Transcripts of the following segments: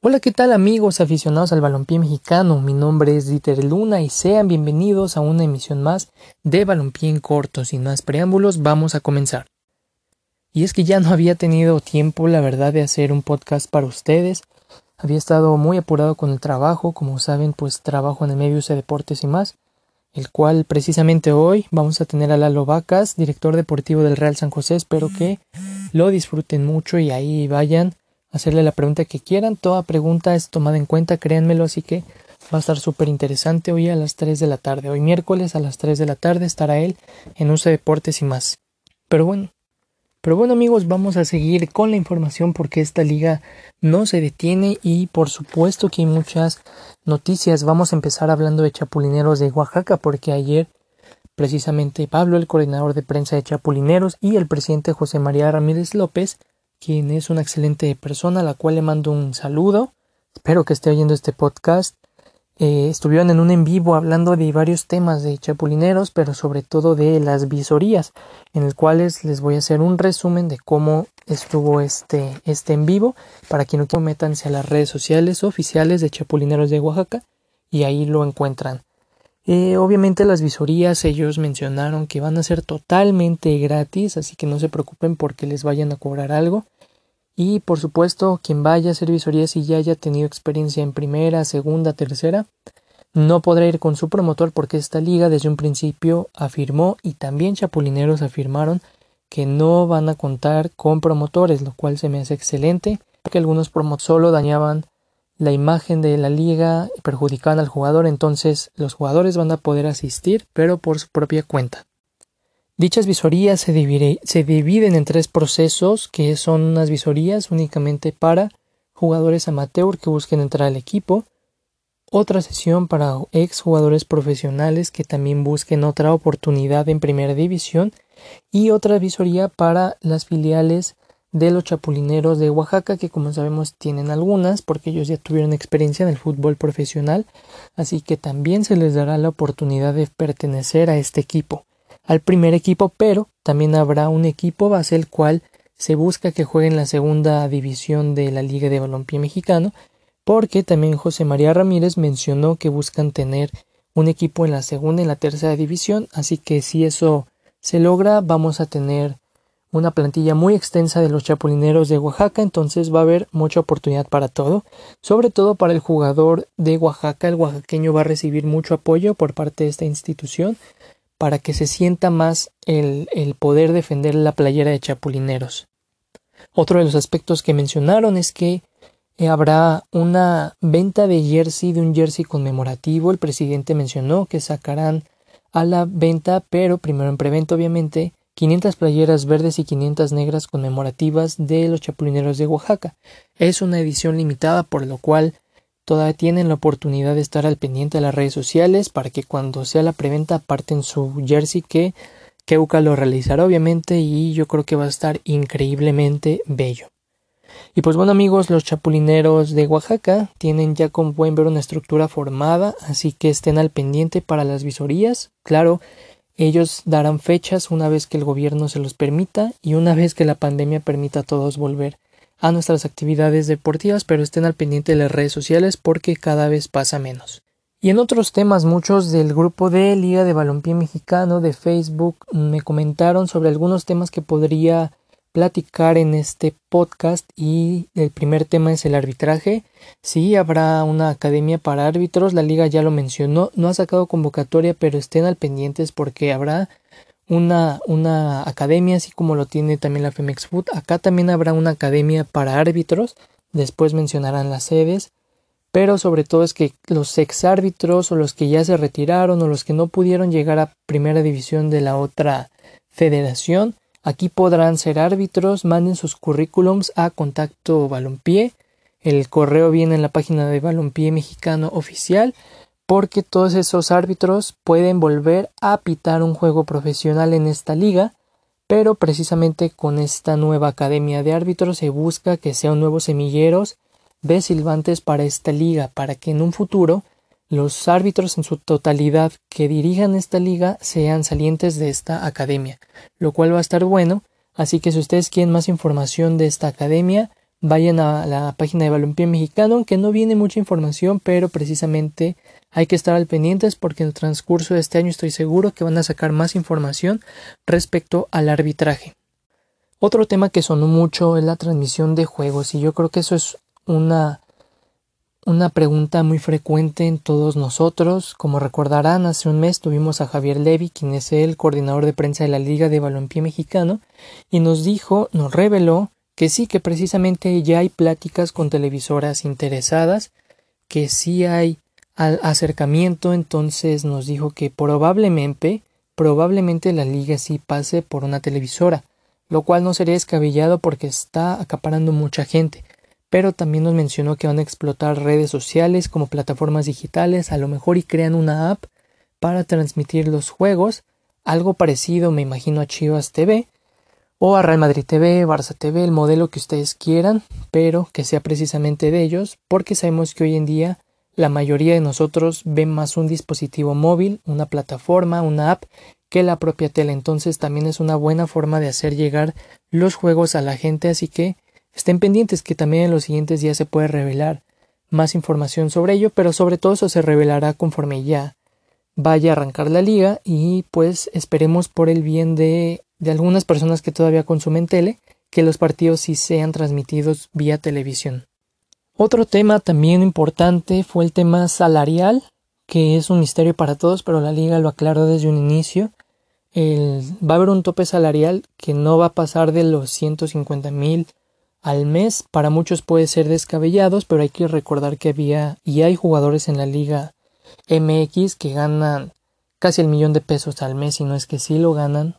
Hola, ¿qué tal amigos aficionados al balompié mexicano? Mi nombre es Dieter Luna y sean bienvenidos a una emisión más de Balompié en corto. Sin más preámbulos, vamos a comenzar. Y es que ya no había tenido tiempo, la verdad, de hacer un podcast para ustedes. Había estado muy apurado con el trabajo, como saben, pues trabajo en el medio de deportes y más, el cual precisamente hoy vamos a tener a Lalo Vacas, director deportivo del Real San José. Espero que lo disfruten mucho y ahí vayan hacerle la pregunta que quieran. Toda pregunta es tomada en cuenta, créanmelo, así que va a estar súper interesante hoy a las 3 de la tarde. Hoy miércoles a las 3 de la tarde estará él en Uso Deportes y más. Pero bueno, pero bueno amigos, vamos a seguir con la información porque esta liga no se detiene y por supuesto que hay muchas noticias. Vamos a empezar hablando de Chapulineros de Oaxaca porque ayer precisamente Pablo, el coordinador de prensa de Chapulineros y el presidente José María Ramírez López quien es una excelente persona, a la cual le mando un saludo. Espero que esté oyendo este podcast. Eh, estuvieron en un en vivo hablando de varios temas de chapulineros, pero sobre todo de las visorías, en el cual les voy a hacer un resumen de cómo estuvo este, este en vivo. Para quien no quiera, métanse a las redes sociales oficiales de Chapulineros de Oaxaca y ahí lo encuentran. Eh, obviamente las visorías ellos mencionaron que van a ser totalmente gratis, así que no se preocupen porque les vayan a cobrar algo. Y por supuesto, quien vaya a hacer visorías y ya haya tenido experiencia en primera, segunda, tercera, no podrá ir con su promotor porque esta liga desde un principio afirmó y también chapulineros afirmaron que no van a contar con promotores, lo cual se me hace excelente, porque algunos promotores solo dañaban la imagen de la liga perjudican al jugador, entonces los jugadores van a poder asistir, pero por su propia cuenta. Dichas visorías se, dividen en tres procesos, que son unas visorías únicamente para jugadores amateur que busquen entrar al equipo, otra sesión para ex jugadores profesionales que también busquen otra oportunidad en primera división y otra visoría para las filiales de los chapulineros de Oaxaca, que como sabemos tienen algunas, porque ellos ya tuvieron experiencia en el fútbol profesional, así que también se les dará la oportunidad de pertenecer a este equipo, al primer equipo, pero también habrá un equipo base el cual se busca que juegue en la segunda división de la Liga de Balompié Mexicano, porque también José María Ramírez mencionó que buscan tener un equipo en la segunda y la tercera división, así que si eso se logra, vamos a tener una plantilla muy extensa de los chapulineros de Oaxaca, entonces va a haber mucha oportunidad para todo, sobre todo para el jugador de Oaxaca, el oaxaqueño va a recibir mucho apoyo por parte de esta institución para que se sienta más el, el poder defender la playera de chapulineros. Otro de los aspectos que mencionaron es que eh, habrá una venta de jersey, de un jersey conmemorativo. El presidente mencionó que sacarán a la venta, pero primero en preventa, obviamente, 500 playeras verdes y 500 negras conmemorativas de los chapulineros de Oaxaca. Es una edición limitada por lo cual todavía tienen la oportunidad de estar al pendiente de las redes sociales para que cuando sea la preventa aparten su jersey que Keuka lo realizará obviamente y yo creo que va a estar increíblemente bello. Y pues bueno amigos, los chapulineros de Oaxaca tienen ya como pueden ver una estructura formada, así que estén al pendiente para las visorías. Claro, ellos darán fechas una vez que el gobierno se los permita y una vez que la pandemia permita a todos volver a nuestras actividades deportivas, pero estén al pendiente de las redes sociales porque cada vez pasa menos. Y en otros temas, muchos del grupo de Liga de Balompié Mexicano de Facebook me comentaron sobre algunos temas que podría platicar en este podcast y el primer tema es el arbitraje. Sí, habrá una academia para árbitros, la liga ya lo mencionó, no ha sacado convocatoria, pero estén al pendientes porque habrá una, una academia, así como lo tiene también la Femex Food. Acá también habrá una academia para árbitros, después mencionarán las sedes, pero sobre todo es que los ex árbitros o los que ya se retiraron o los que no pudieron llegar a primera división de la otra federación, Aquí podrán ser árbitros, manden sus currículums a contacto balompié. El correo viene en la página de balompié mexicano oficial porque todos esos árbitros pueden volver a pitar un juego profesional en esta liga, pero precisamente con esta nueva academia de árbitros se busca que sean nuevos semilleros de silbantes para esta liga, para que en un futuro los árbitros en su totalidad que dirijan esta liga sean salientes de esta academia, lo cual va a estar bueno, así que si ustedes quieren más información de esta academia, vayan a la página de Balompié Mexicano, aunque no viene mucha información, pero precisamente hay que estar al pendientes porque en el transcurso de este año estoy seguro que van a sacar más información respecto al arbitraje. Otro tema que sonó mucho es la transmisión de juegos y yo creo que eso es una una pregunta muy frecuente en todos nosotros. Como recordarán, hace un mes tuvimos a Javier Levy, quien es el coordinador de prensa de la Liga de Balompié Mexicano, y nos dijo, nos reveló que sí, que precisamente ya hay pláticas con televisoras interesadas, que sí hay acercamiento, entonces nos dijo que probablemente, probablemente la liga sí pase por una televisora, lo cual no sería descabellado porque está acaparando mucha gente, pero también nos mencionó que van a explotar redes sociales como plataformas digitales, a lo mejor y crean una app para transmitir los juegos, algo parecido me imagino a Chivas TV, o a Real Madrid TV, Barça TV, el modelo que ustedes quieran, pero que sea precisamente de ellos, porque sabemos que hoy en día la mayoría de nosotros ven más un dispositivo móvil, una plataforma, una app, que la propia tele. Entonces también es una buena forma de hacer llegar los juegos a la gente, así que estén pendientes que también en los siguientes días se puede revelar más información sobre ello, pero sobre todo eso se revelará conforme ya vaya a arrancar la liga y pues esperemos por el bien de de algunas personas que todavía consumen tele que los partidos sí sean transmitidos vía televisión. Otro tema también importante fue el tema salarial, que es un misterio para todos, pero la liga lo aclaró desde un inicio. va a haber un tope salarial que no va a pasar de los 150 mil al mes. Para muchos puede ser descabellados, pero hay que recordar que había y hay jugadores en la liga MX que ganan casi el millón de pesos al mes, y no es que sí lo ganan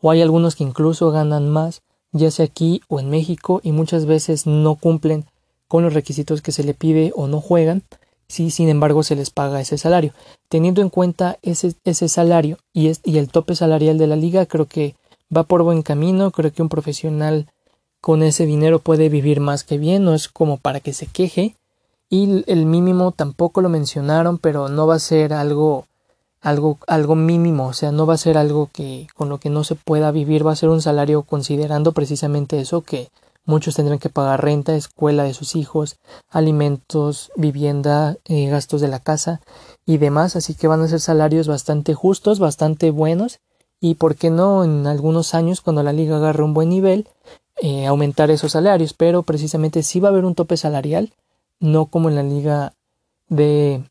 o hay algunos que incluso ganan más, ya sea aquí o en México, y muchas veces no cumplen con los requisitos que se le pide o no juegan, si sin embargo se les paga ese salario. Teniendo en cuenta ese, ese salario y, y el tope salarial de la liga, creo que va por buen camino, creo que un profesional con ese dinero puede vivir más que bien, no es como para que se queje, y el mínimo tampoco lo mencionaron, pero no va a ser algo algo, algo mínimo, o sea, no va a ser algo que con lo que no se pueda vivir, va a ser un salario considerando precisamente eso que muchos tendrán que pagar renta, escuela de sus hijos, alimentos, vivienda, eh, gastos de la casa y demás, así que van a ser salarios bastante justos, bastante buenos. Y por qué no en algunos años cuando la liga agarre un buen nivel eh, aumentar esos salarios, pero precisamente sí va a haber un tope salarial, no como en la liga de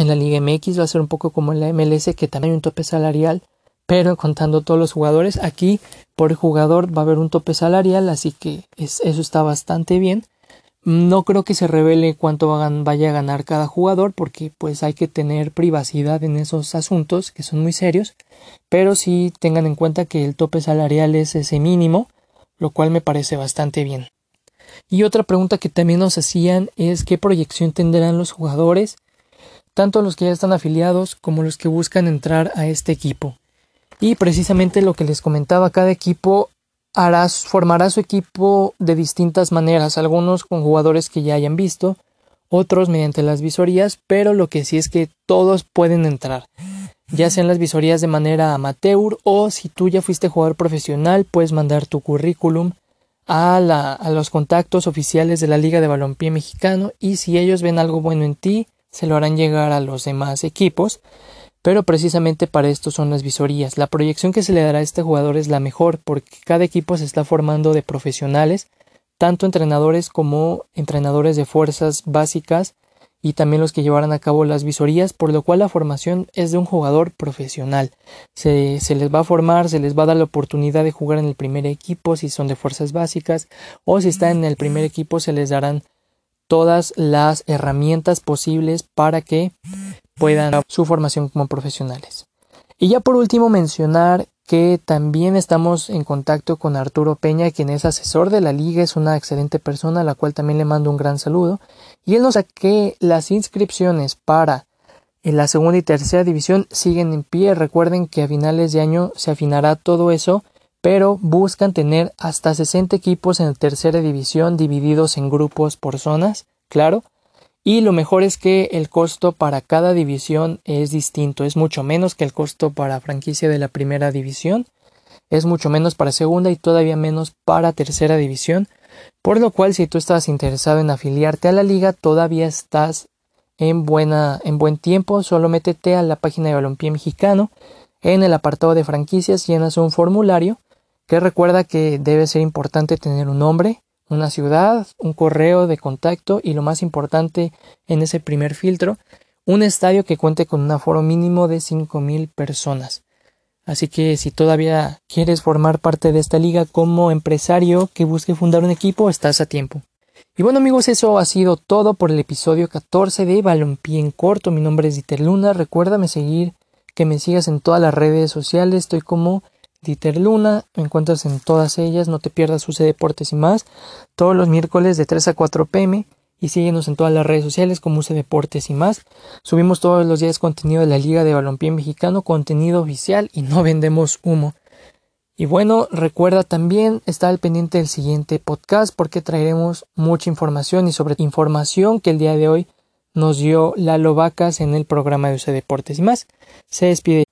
en la Liga MX va a ser un poco como en la MLS, que también hay un tope salarial, pero contando todos los jugadores, aquí por jugador va a haber un tope salarial, así que eso está bastante bien. No creo que se revele cuánto vaya a ganar cada jugador, porque pues hay que tener privacidad en esos asuntos que son muy serios, pero sí tengan en cuenta que el tope salarial es ese mínimo, lo cual me parece bastante bien. Y otra pregunta que también nos hacían es qué proyección tendrán los jugadores tanto los que ya están afiliados como los que buscan entrar a este equipo. Y precisamente lo que les comentaba, cada equipo hará, formará su equipo de distintas maneras, algunos con jugadores que ya hayan visto, otros mediante las visorías, pero lo que sí es que todos pueden entrar, ya sean las visorías de manera amateur o si tú ya fuiste jugador profesional, puedes mandar tu currículum a, la, a los contactos oficiales de la Liga de Balompié Mexicano y si ellos ven algo bueno en ti, se lo harán llegar a los demás equipos, pero precisamente para esto son las visorías. La proyección que se le dará a este jugador es la mejor porque cada equipo se está formando de profesionales, tanto entrenadores como entrenadores de fuerzas básicas y también los que llevarán a cabo las visorías, por lo cual la formación es de un jugador profesional. Se, se, les va a formar, se les va a dar la oportunidad de jugar en el primer equipo si son de fuerzas básicas o si están en el primer equipo se les darán todas las herramientas posibles para que puedan su formación como profesionales. Y ya por último mencionar que también estamos en contacto con Arturo Peña, quien es asesor de la liga, es una excelente persona, a la cual también le mando un gran saludo. Y él nos sabe que las inscripciones para la segunda y tercera división siguen en pie. Recuerden que a finales de año se afinará todo eso pero buscan tener hasta 60 equipos en la tercera división divididos en grupos por zonas, claro. Y lo mejor es que el costo para cada división es distinto, es mucho menos que el costo para franquicia de la primera división, es mucho menos para segunda y todavía menos para tercera división, Por lo cual, si tú estás interesado en afiliarte a la liga, todavía estás en, buena, en buen tiempo. Solo métete a la página de Balompié Mexicano. En el apartado de franquicias llenas un formulario que recuerda que debe ser importante tener un nombre, una ciudad, un correo de contacto y lo más importante en ese primer filtro, un estadio que cuente con un aforo mínimo de 5.000 personas. Así que si todavía quieres formar parte de esta liga como empresario que busque fundar un equipo, estás a tiempo. Y bueno amigos, eso ha sido todo por el episodio 14 de Balompié en corto. Mi nombre es Dieter Luna. Recuérdame seguir, que me sigas en todas las redes sociales. Estoy como Dieter Luna. Me encuentras en todas ellas. No te pierdas UC Deportes y más. Todos los miércoles de 3 a 4 pm y síguenos en todas las redes sociales como UC Deportes y más. Subimos todos los días contenido de la Liga de Balompié Mexicano, contenido oficial y no vendemos humo. Y bueno, recuerda también estar al pendiente del siguiente podcast porque traeremos mucha información y sobre información que el día de hoy nos dio Lalo Vacas en el programa de UC Deportes y más. Se despide